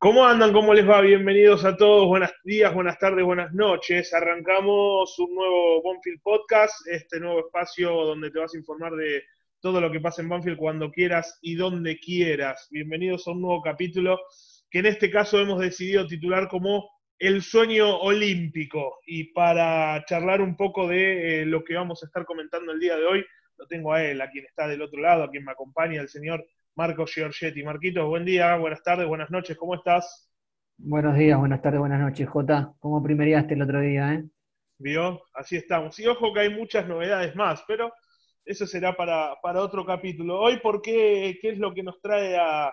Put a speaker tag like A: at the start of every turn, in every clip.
A: ¿Cómo andan? ¿Cómo les va? Bienvenidos a todos. Buenos días, buenas tardes, buenas noches. Arrancamos un nuevo Bonfield Podcast, este nuevo espacio donde te vas a informar de todo lo que pasa en Banfield cuando quieras y donde quieras. Bienvenidos a un nuevo capítulo que en este caso hemos decidido titular como El sueño olímpico. Y para charlar un poco de eh, lo que vamos a estar comentando el día de hoy, lo tengo a él, a quien está del otro lado, a quien me acompaña, el señor Marcos Giorgetti. Marquitos, buen día, buenas tardes, buenas noches, ¿cómo estás?
B: Buenos días, buenas tardes, buenas noches, Jota. ¿Cómo primeriaste el otro día, eh?
A: ¿Vio? Así estamos. Y ojo que hay muchas novedades más, pero eso será para, otro capítulo. Hoy, ¿por qué, qué es lo que nos trae a,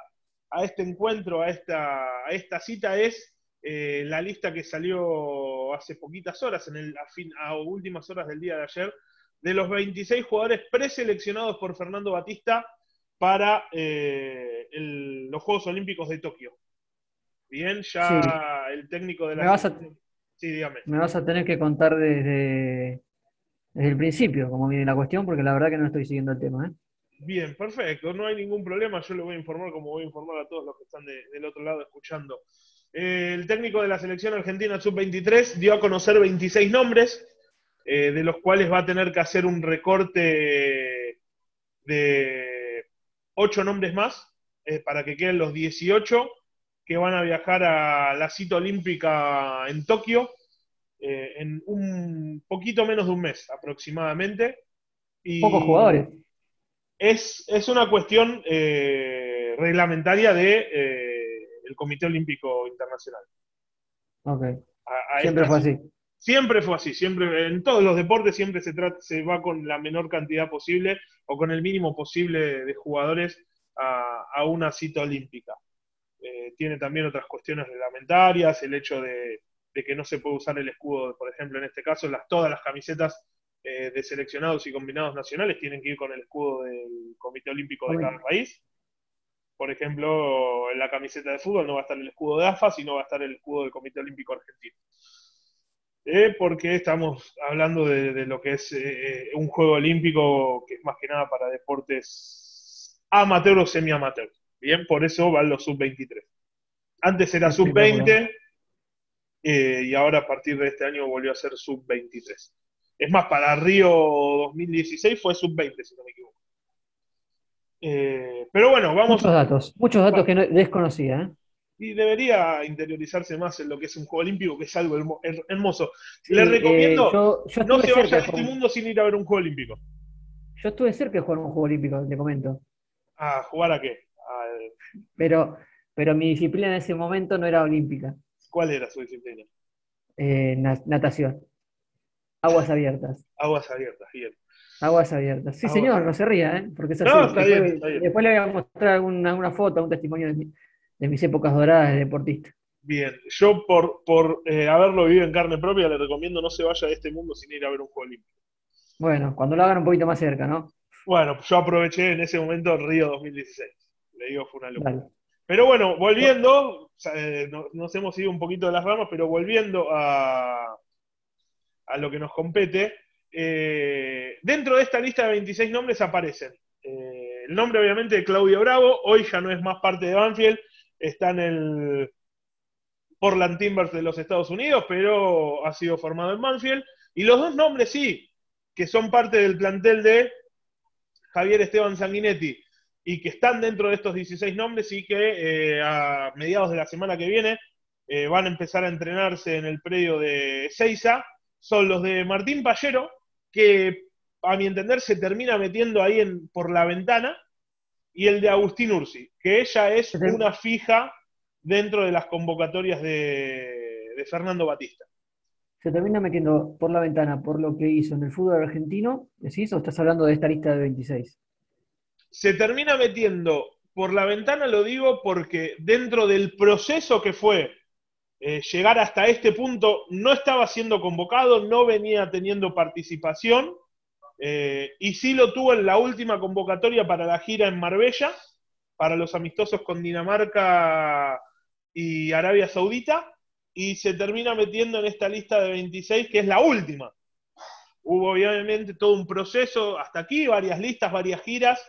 A: este encuentro, a esta, a esta cita? Es eh, la lista que salió hace poquitas horas, en el, a, fin, a últimas horas del día de ayer, de los 26 jugadores preseleccionados por Fernando Batista para eh, los Juegos Olímpicos de Tokio. Bien, ya el técnico de la...
B: Me vas, a, sí, dígame. me vas a tener que contar desde, desde el principio cómo viene la cuestión, porque la verdad que no estoy siguiendo el tema. ¿eh?
A: Bien, perfecto, no hay ningún problema, yo le voy a informar como voy a informar a todos los que están del otro lado escuchando. Eh, el técnico de la selección argentina sub-23 dio a conocer 26 nombres, de los cuales va a tener que hacer un recorte de ocho nombres más eh, para que queden los 18 que van a viajar a la cita olímpica en Tokio eh, en un poquito menos de un mes aproximadamente.
B: Y Pocos jugadores.
A: Es, es una cuestión eh, reglamentaria del de, Comité Olímpico Internacional.
B: Siempre fue así.
A: Siempre fue así, siempre, en todos los deportes siempre se, trata, se va con la menor cantidad posible o con el mínimo posible de jugadores a, una cita olímpica. Eh, tiene también otras cuestiones reglamentarias, el hecho de, que no se puede usar el escudo, por ejemplo, en este caso, las, todas las camisetas eh, de seleccionados y combinados nacionales tienen que ir con el escudo del Comité Olímpico de cada país. Por ejemplo, en la camiseta de fútbol no va a estar el escudo de AFA, sino va a estar el escudo del Comité Olímpico Argentino. Eh, porque estamos hablando de, lo que es eh, un juego olímpico que es más que nada para deportes amateur o semi-amateur. Bien, por eso van los sub-23. Antes era sub-20 eh, y ahora a partir de este año volvió a ser sub-23. Es más, para Río 2016 fue sub-20, si no me equivoco. pero bueno, vamos.
B: Muchos datos, muchos datos que no, desconocía.
A: Y debería interiorizarse más en lo que es un juego olímpico, que es algo hermoso. Le recomiendo, eh, no se vaya a este mundo sin ir a ver un juego olímpico.
B: Yo estuve cerca de jugar un juego olímpico, te comento.
A: ¿A jugar a qué?
B: Pero, pero mi disciplina en ese momento no era olímpica.
A: ¿Cuál era su disciplina?
B: Eh, natación. Aguas abiertas.
A: Aguas abiertas, bien.
B: Aguas abiertas. Sí, señor, no se ría, ¿eh? Porque eso no, está bien, después, le voy a mostrar alguna, foto, un testimonio de mí de mis épocas doradas de deportista.
A: Bien, yo por, por eh, haberlo vivido en carne propia le recomiendo no se vaya de este mundo sin ir a ver un juego olímpico.
B: Bueno, cuando lo hagan un poquito más cerca, ¿no?
A: Bueno, yo aproveché en ese momento el Río 2016. Le digo, fue una locura. Pero bueno, volviendo, eh, nos, hemos ido un poquito de las ramas, pero volviendo a, a lo que nos compete, eh, dentro de esta lista de 26 nombres aparecen el nombre obviamente de Claudio Bravo, hoy ya no es más parte de Banfield, está en el Portland Timbers de los Estados Unidos, pero ha sido formado en Manfield. Y los dos nombres sí, que son parte del plantel de Javier Esteban Sanguinetti y que están dentro de estos 16 nombres y que eh, a mediados de la semana que viene eh, van a empezar a entrenarse en el predio de Seiza, son los de Martín Pallero, que a mi entender se termina metiendo ahí en, por la ventana, y el de Agustín Ursi, que ella es una fija dentro de las convocatorias de, Fernando Batista.
B: Se termina metiendo por la ventana por lo que hizo en el fútbol argentino, ¿decís? ¿O estás hablando de esta lista de 26?
A: Se termina metiendo por la ventana, lo digo porque dentro del proceso que fue eh, llegar hasta este punto, no estaba siendo convocado, no venía teniendo participación eh, y sí lo tuvo en la última convocatoria para la gira en Marbella, para los amistosos con Dinamarca y Arabia Saudita, y se termina metiendo en esta lista de 26, que es la última. Hubo obviamente todo un proceso hasta aquí, varias listas, varias giras,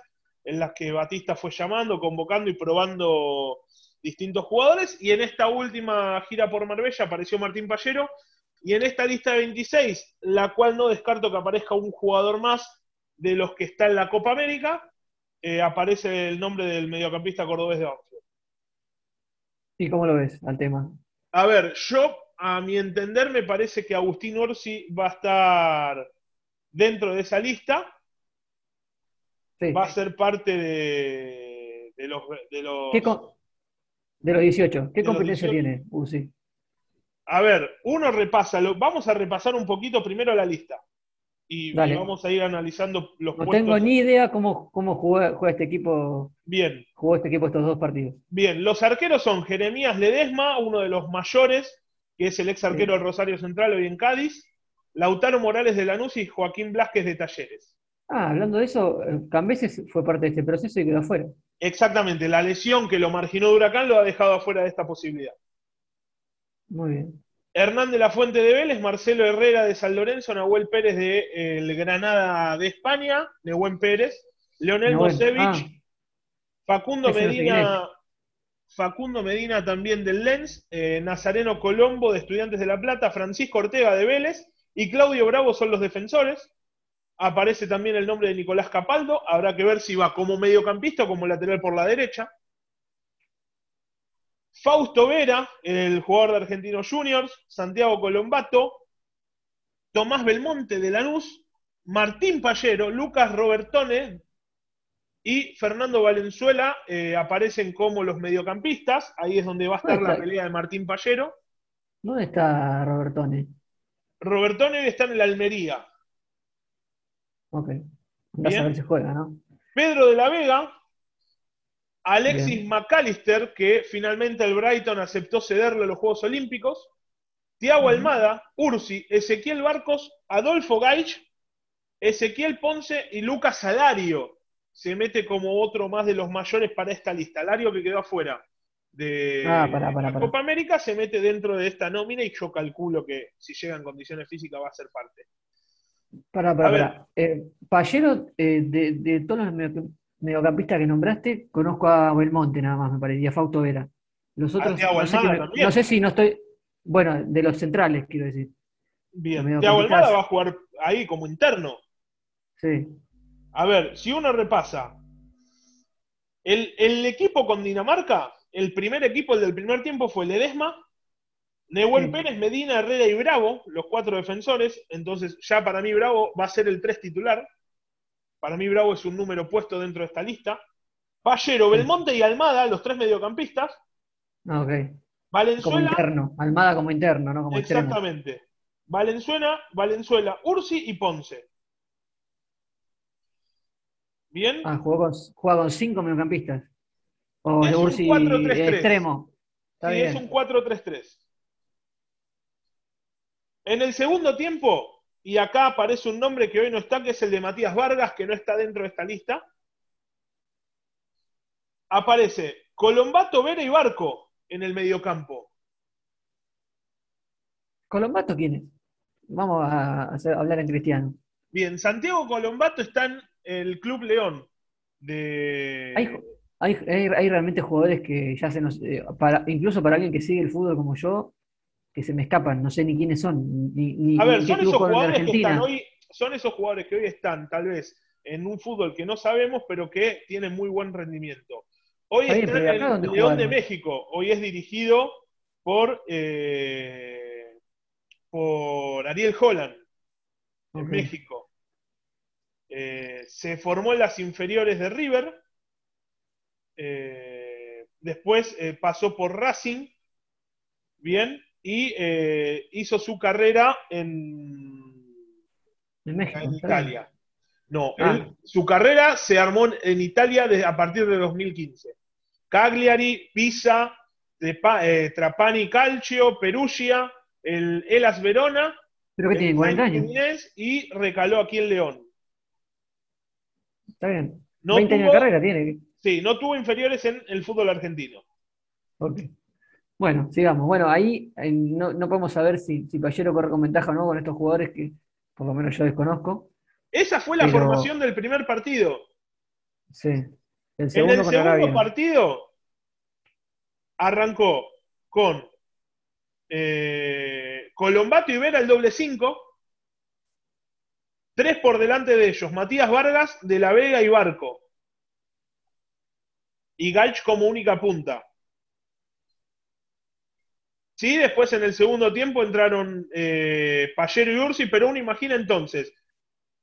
A: en las que Batista fue llamando, convocando y probando distintos jugadores, y en esta última gira por Marbella apareció Martín Pallero, y en esta lista de 26, la cual no descarto que aparezca un jugador más de los que está en la Copa América, eh, aparece el nombre del mediocampista cordobés de Banfield.
B: ¿Y cómo lo ves al tema?
A: A ver, yo, a mi entender, me parece que Agustín Orsi va a estar dentro de esa lista. Va a ser parte de, los, de los...
B: de los 18. ¿Qué competencia tiene Ursi?
A: A ver, uno repasa, vamos a repasar un poquito primero la lista. Y, vamos a ir analizando los
B: No tengo ni idea cómo, cómo juega, este equipo.
A: Bien.
B: Jugó este equipo estos dos partidos.
A: Bien, los arqueros son Jeremías Ledesma, uno de los mayores, que es el ex arquero del Rosario Central hoy en Cádiz, Lautaro Morales de Lanús y Joaquín Blasquez de Talleres.
B: Ah, hablando de eso, eh, Cambeses fue parte de este proceso y quedó afuera.
A: Exactamente, la lesión que lo marginó de Huracán lo ha dejado afuera de esta posibilidad.
B: Muy bien.
A: Hernán de la Fuente de Vélez, Marcelo Herrera de San Lorenzo, Nahuel Pérez de el Granada de España, Buen Pérez, Leonel Bosevich, ah. Facundo Medina, Facundo Medina también del Lens, eh, Nazareno Colombo de Estudiantes de La Plata, Francisco Ortega de Vélez y Claudio Bravo son los defensores. Aparece también el nombre de Nicolás Capaldo, habrá que ver si va como mediocampista o como lateral por la derecha. Fausto Vera, el jugador de Argentinos Juniors, Santiago Colombato, Tomás Belmonte de Lanús, Martín Pallero, Lucas Robertone y Fernando Valenzuela eh, aparecen como los mediocampistas. Ahí es donde va a estar la pelea de Martín Pallero.
B: ¿Dónde está Robertone?
A: Robertone está en la Almería.
B: Ok. a ver si juega, ¿no?
A: Pedro de la Vega, Alexis McAllister, que finalmente el Brighton aceptó cederle a los Juegos Olímpicos. Tiago Almada, Ursi, Ezequiel Barcos, Adolfo Gaich, Ezequiel Ponce y Lucas Salario. Se mete como otro más de los mayores para esta lista. Lario que quedó afuera de
B: ah,
A: Copa América se mete dentro de esta nómina y yo calculo que si llega en condiciones físicas va a ser parte.
B: Para, para, para. Eh, Pallero, eh, de, de todos mediocampista que nombraste, conozco a Belmonte nada más, me parece, y a Fausto Vera. Los otros, no sé, si no estoy, bueno, de los centrales, quiero decir.
A: Bien, Thiago Almada va a jugar ahí como interno.
B: Sí.
A: A ver, si uno repasa, el, equipo con Dinamarca, el primer equipo, el del primer tiempo fue Ledesma, Neuel Pérez, Medina, Herrera y Bravo, los cuatro defensores. Entonces, ya para mí Bravo va a ser el tres titular. Para mí Bravo es un número puesto dentro de esta lista. Pallero, Belmonte y Almada, los tres mediocampistas.
B: Ah, ok.
A: Valenzuela.
B: Como interno. Almada como interno, ¿no? Como
A: exactamente. Valenzuela, Valenzuela, Ursi y Ponce. ¿Bien?
B: Ah, juega con, cinco mediocampistas. O
A: es
B: Ursi
A: un 4 -3 -3.
B: extremo.
A: sí, es un 4-3-3. En el segundo tiempo, y acá aparece un nombre que hoy no está, que es el de Matías Vargas, que no está dentro de esta lista. Aparece Colombato, Vera y Barco en el mediocampo.
B: ¿Colombato quién es? Vamos a, hablar en cristiano.
A: Bien, Santiago Colombato está en el Club León.
B: Hay, realmente jugadores que ya se nos. Eh, para, incluso para alguien que sigue el fútbol como yo, que se me escapan, no sé ni quiénes son.
A: a ver, son esos jugadores que están hoy, son esos jugadores que hoy están tal vez en un fútbol que no sabemos, pero que tienen muy buen rendimiento. Hoy está en el León de México, hoy es dirigido por, eh, por Ariel Holland, en México. Eh, se formó en las inferiores de River, eh, después pasó por Racing, bien, y eh, hizo su carrera en,
B: en,
A: Italia. No, ah. su carrera se armó en Italia desde, a partir de 2015. Cagliari, Pisa, eh, Trapani Calcio, Perugia, el Elas Verona,
B: Pero que tiene 40
A: años. y recaló aquí en León.
B: Está bien. 20 años de carrera tiene.
A: Sí, no tuvo inferiores en el fútbol argentino.
B: Okay. Bueno, sigamos. Bueno, ahí no, podemos saber si, si Pallero corre con ventaja o no con estos jugadores que por lo menos yo desconozco.
A: Esa fue la formación del primer partido.
B: Sí.
A: El segundo en el segundo partido, arrancó con eh, Colombato y Vera el doble 5. Tres por delante de ellos, Matías Vargas, De la Vega y Barco. Y Galch como única punta. Sí, después en el segundo tiempo entraron eh, Pallero y Ursi, pero uno imagina entonces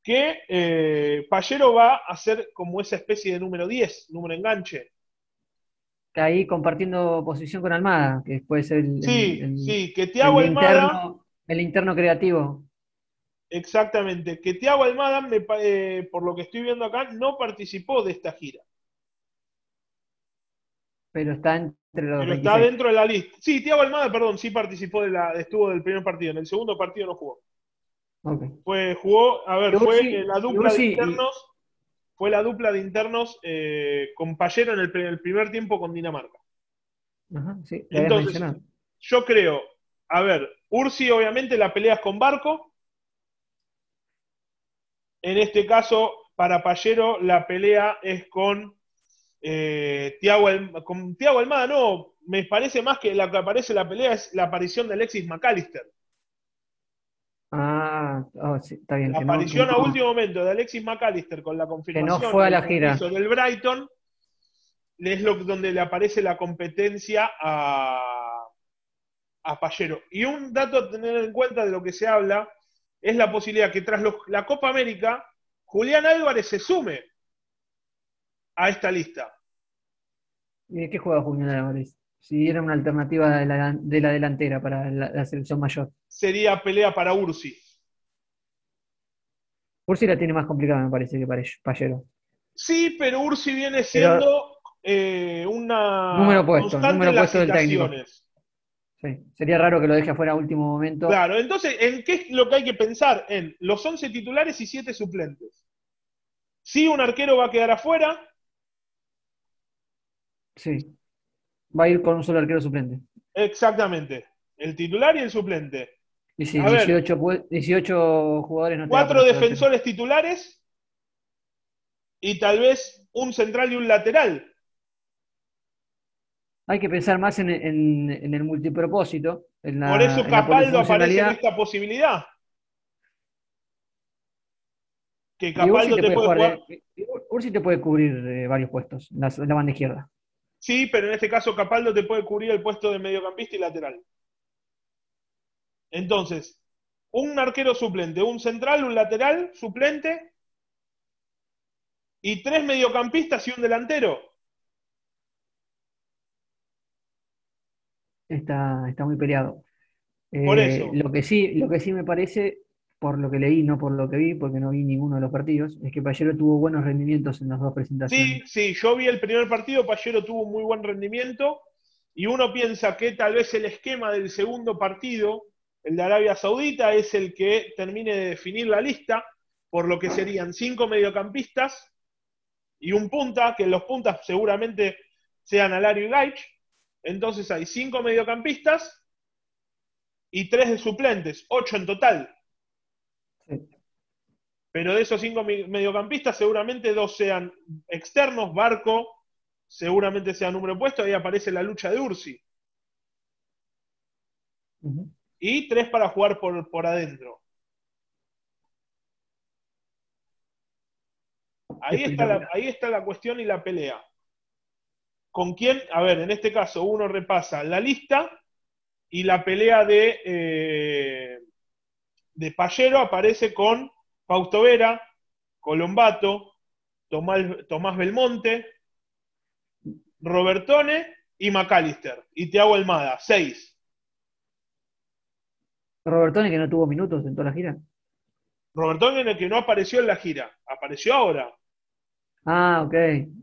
A: que eh, Pallero va a ser como esa especie de número 10, número enganche.
B: Ahí compartiendo posición con Almada, que puede ser el.
A: Sí, sí, que Tiago Almada.
B: Interno, el interno creativo.
A: Exactamente, que Tiago Almada, eh, por lo que estoy viendo acá, no participó de esta gira.
B: Pero está entre los
A: Pero está dentro de la lista. Sí, Tiago Almada, perdón, sí participó de la, estuvo del primer partido. En el segundo partido no jugó. Fue, jugó, a ver, fue la dupla de internos, fue la dupla de internos eh, con Pallero en el, primer tiempo con Dinamarca.
B: Ajá, sí,
A: Entonces, yo creo, a ver, Ursi obviamente la pelea es con Barco. En este caso, para Pallero, la pelea es con eh, Tiago, con Tiago Almada. No, me parece más que la que aparece en la pelea es la aparición de Alexis McAllister.
B: Ah, oh, sí, está bien.
A: La aparición a último momento de Alexis McAllister con la confirmación
B: que no fue a la gira.
A: del Brighton es lo, donde le aparece la competencia a, a Pallero. Y un dato a tener en cuenta de lo que se habla es la posibilidad que tras la Copa América, Julián Álvarez se sume a esta lista.
B: ¿Y de qué juega Julián Álvarez? si era una alternativa de la, delantera para la, selección mayor.
A: Sería pelea para Ursi.
B: Ursi la tiene más complicada, me parece, que para Pallero.
A: Sí, pero Ursi viene siendo eh, una.
B: Número puesto, número puesto del técnico. Sí. Sería raro que lo deje afuera a último momento.
A: Claro, entonces, ¿en qué es lo que hay que pensar? En los 11 titulares y 7 suplentes. Si un arquero va a quedar afuera.
B: Sí va a ir con un solo arquero suplente.
A: Exactamente. El titular y el suplente.
B: Y sí, 18, jugadores no
A: Cuatro defensores titulares y tal vez un central y un lateral.
B: Hay que pensar más en, el multipropósito.
A: Por eso Capaldo aparece en esta posibilidad.
B: Que Capaldo te, puede jugar. Ursi te puede cubrir eh, varios puestos, la banda izquierda.
A: Sí, pero en este caso Capaldo te puede cubrir el puesto de mediocampista y lateral. Entonces, un arquero suplente, un central, un lateral suplente y tres mediocampistas y un delantero.
B: Está, está muy peleado. Por eh, eso. Lo que, sí, lo que sí me parece por lo que leí, no por lo que vi, porque no vi ninguno de los partidos, es que Pallero tuvo buenos rendimientos en las dos presentaciones.
A: Sí, sí, yo vi el primer partido, Pallero tuvo muy buen rendimiento, y uno piensa que tal vez el esquema del segundo partido, el de Arabia Saudita, es el que termine de definir la lista, por lo que serían cinco mediocampistas y un punta, que los puntas seguramente sean Alario y Gaich. Entonces hay cinco mediocampistas y tres de suplentes, ocho en total. Pero de esos cinco mediocampistas, seguramente dos sean externos, Barco, seguramente sea número puesto, ahí aparece la lucha de Ursi. Y tres para jugar por, por adentro. Ahí está, la, ahí está la cuestión y la pelea. ¿Con quién? A ver, en este caso uno repasa la lista y la pelea de, eh, de Pallero aparece con Fausto Vera, Colombato, Tomás, Belmonte, Robertone y McAllister. Y Tiago Almada, seis.
B: Robertone que no tuvo minutos en toda la gira.
A: Robertone en el que no apareció en la gira, apareció ahora.
B: Ah, ok.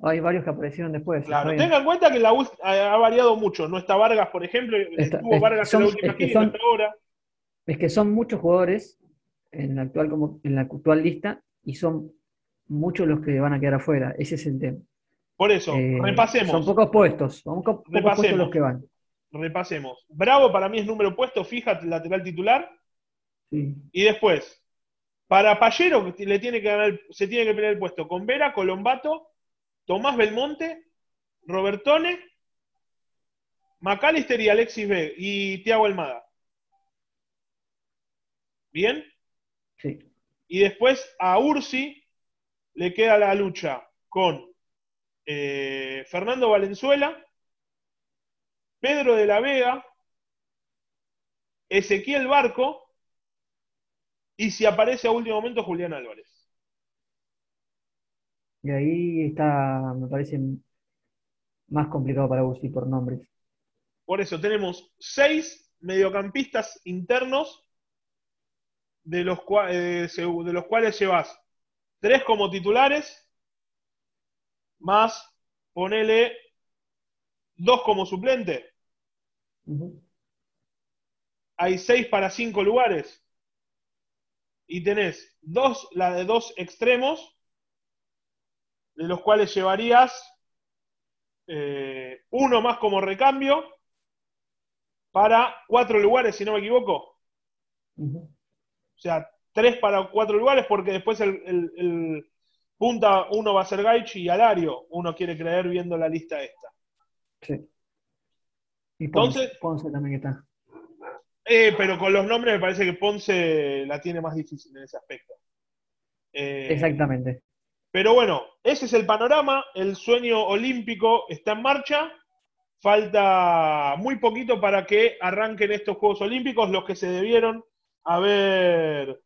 B: Hay varios que aparecieron después.
A: Claro, tengan en cuenta que la ha variado mucho. No está Vargas, por ejemplo, estuvo Vargas en la última gira hasta ahora.
B: Es que son muchos jugadores en la actual, como, en la actual lista y son muchos los que van a quedar afuera. Ese es el tema.
A: Por eso, eh, repasemos.
B: Son pocos puestos, son pocos, puestos los que van.
A: Repasemos. Bravo para mí es número puesto, fija lateral titular. Y después, para Pallero le tiene que ganar, se tiene que pelear el puesto con Vera, Colombato, Tomás Belmonte, Robertone McAllister y Alexis B. y Thiago Almada. ¿Bien?
B: Sí.
A: Y después a Ursi le queda la lucha con eh, Fernando Valenzuela, Pedro de la Vega, Ezequiel Barco y si aparece a último momento Julián Álvarez.
B: Y ahí está, me parece más complicado para Ursi por nombres.
A: Por eso tenemos seis mediocampistas internos de los, eh, de los cuales llevas tres como titulares, más ponele dos como suplente. Hay seis para cinco lugares. Y tenés dos, la de dos extremos, de los cuales llevarías eh, uno más como recambio para cuatro lugares, si no me equivoco. O sea, tres para cuatro lugares, porque después el, punta uno va a ser Gaichi y Alario, uno quiere creer viendo la lista esta.
B: Sí. Y Ponce, Ponce también está.
A: Eh, pero con los nombres me parece que Ponce la tiene más difícil en ese aspecto.
B: Eh, Exactamente.
A: Pero bueno, ese es el panorama. El sueño olímpico está en marcha. Falta muy poquito para que arranquen estos Juegos Olímpicos, los que se debieron haber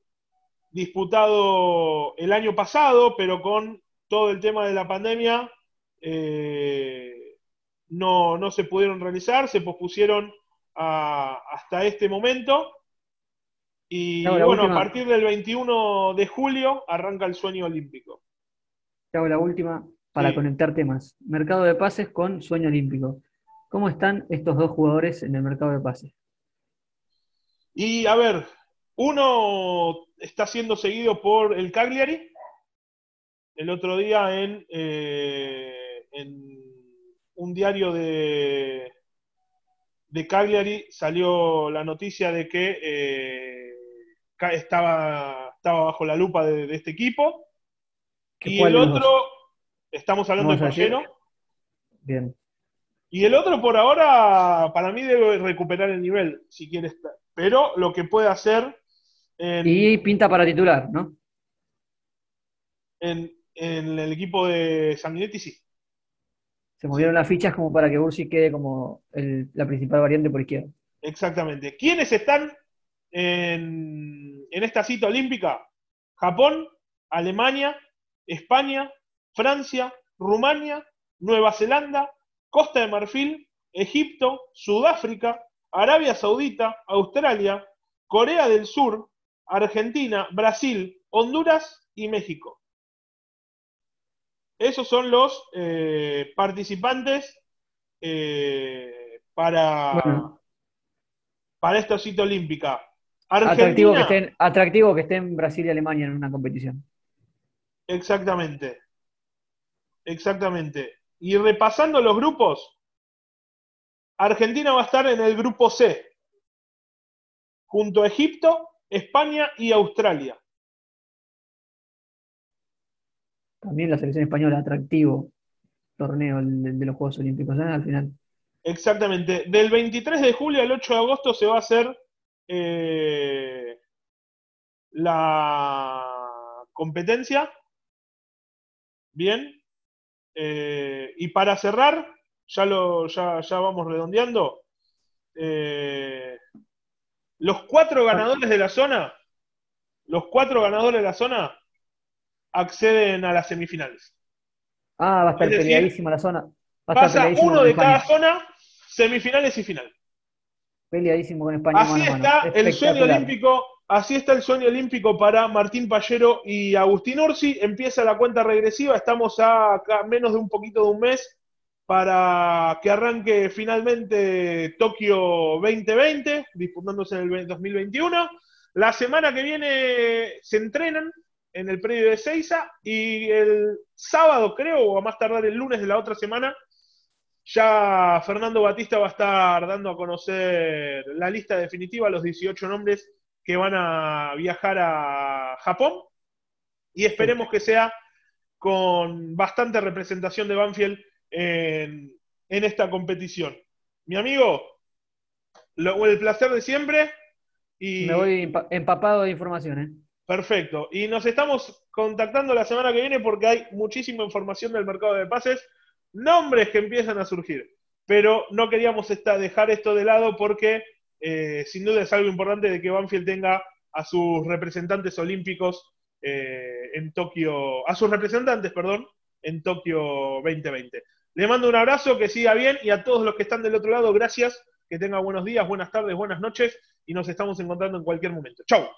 A: disputado el año pasado, pero con todo el tema de la pandemia eh, no, se pudieron realizar, se pospusieron hasta este momento. Y bueno, a partir del 21 de julio arranca el sueño olímpico.
B: Te hago la última para conectar temas. Mercado de pases con sueño olímpico. ¿Cómo están estos dos jugadores en el mercado de pases?
A: Y a ver, uno está siendo seguido por el Cagliari. El otro día en, eh, en un diario de, de Cagliari salió la noticia de que eh, estaba, estaba bajo la lupa de, este equipo. Y el otro, estamos hablando de Pallero.
B: Bien.
A: Y el otro por ahora, para mí debe recuperar el nivel, si quiere estar. Pero lo que puede hacer
B: y pinta para titular, ¿no?
A: En, el equipo de Sanguinetti sí.
B: Se movieron las fichas como para que Ursi quede como la principal variante por izquierda.
A: Exactamente. ¿Quiénes están en, en esta cita olímpica? Japón, Alemania, España, Francia, Rumania, Nueva Zelanda, Costa de Marfil, Egipto, Sudáfrica, Arabia Saudita, Australia, Corea del Sur, Argentina, Brasil, Honduras y México. Esos son los eh, participantes eh, para, para esta cita olímpica.
B: atractivo, que estén, atractivo que estén Brasil y Alemania en una competición.
A: Exactamente. Exactamente. Y repasando los grupos, Argentina va a estar en el grupo C, junto a Egipto, España y Australia.
B: También la selección española, atractivo torneo de los Juegos Olímpicos, ¿eh? al final.
A: Exactamente. Del 23 de julio al 8 de agosto se va a hacer eh, la competencia. Bien. Eh, y para cerrar, ya, lo, ya, ya vamos redondeando. Los cuatro ganadores de la zona, los cuatro ganadores de la zona acceden a las semifinales.
B: Ah, va a estar peleadísima la zona.
A: pasa uno de cada zona, semifinales y final.
B: Peleadísimo con España.
A: Así está el sueño olímpico. Así está el sueño olímpico para Martín Pallero y Agustín Ursi. Empieza la cuenta regresiva. Estamos a menos de un poquito de un mes para que arranque finalmente Tokio 2020, disputándose en el 2021. La semana que viene se entrenan en el predio de Seiza y el sábado, creo, o a más tardar el lunes de la otra semana, ya Fernando Batista va a estar dando a conocer la lista definitiva, los 18 nombres que van a viajar a Japón y esperemos que sea con bastante representación de Banfield en, esta competición. mi amigo, el placer de siempre. Y...
B: Me voy empapado de información, ¿eh?
A: Perfecto. Y nos estamos contactando la semana que viene porque hay muchísima información del mercado de pases, nombres que empiezan a surgir. Pero no queríamos dejar esto de lado porque eh, sin duda es algo importante de que Banfield tenga a sus representantes olímpicos eh, en Tokio, a sus representantes, perdón, en Tokio 2020. Le mando un abrazo, que siga bien y a todos los que están del otro lado, gracias, que tenga buenos días, buenas tardes, buenas noches y nos estamos encontrando en cualquier momento. Chau.